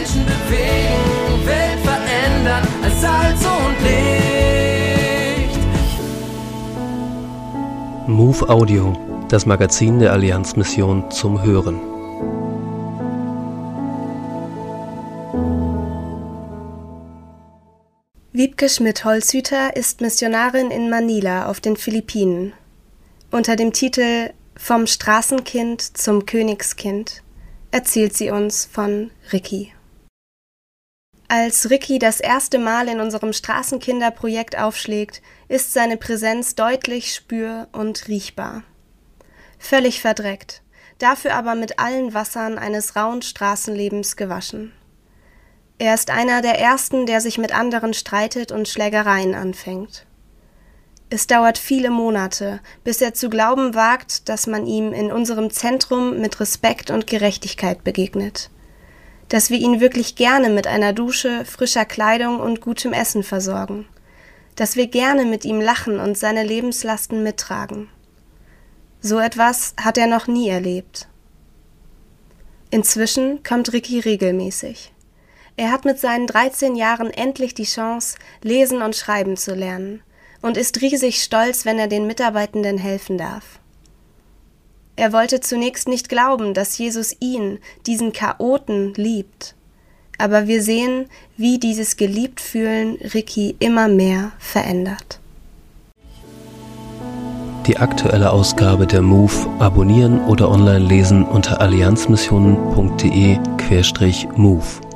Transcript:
Menschen bewegen, Welt verändern als Salz und Licht. Move Audio, das Magazin der Allianzmission zum Hören. Wiebke Schmidt-Holzhüter ist Missionarin in Manila auf den Philippinen. Unter dem Titel Vom Straßenkind zum Königskind erzählt sie uns von Ricky. Als Ricky das erste Mal in unserem Straßenkinderprojekt aufschlägt, ist seine Präsenz deutlich spür- und riechbar. Völlig verdreckt, dafür aber mit allen Wassern eines rauen Straßenlebens gewaschen. Er ist einer der ersten, der sich mit anderen streitet und Schlägereien anfängt. Es dauert viele Monate, bis er zu glauben wagt, dass man ihm in unserem Zentrum mit Respekt und Gerechtigkeit begegnet. Dass wir ihn wirklich gerne mit einer Dusche, frischer Kleidung und gutem Essen versorgen. Dass wir gerne mit ihm lachen und seine Lebenslasten mittragen. So etwas hat er noch nie erlebt. Inzwischen kommt Ricky regelmäßig. Er hat mit seinen 13 Jahren endlich die Chance, lesen und schreiben zu lernen und ist riesig stolz, wenn er den Mitarbeitenden helfen darf. Er wollte zunächst nicht glauben, dass Jesus ihn, diesen Chaoten, liebt. Aber wir sehen, wie dieses Geliebtfühlen Ricky immer mehr verändert. Die aktuelle Ausgabe der MOVE abonnieren oder online lesen unter allianzmissionen.de-MOVE.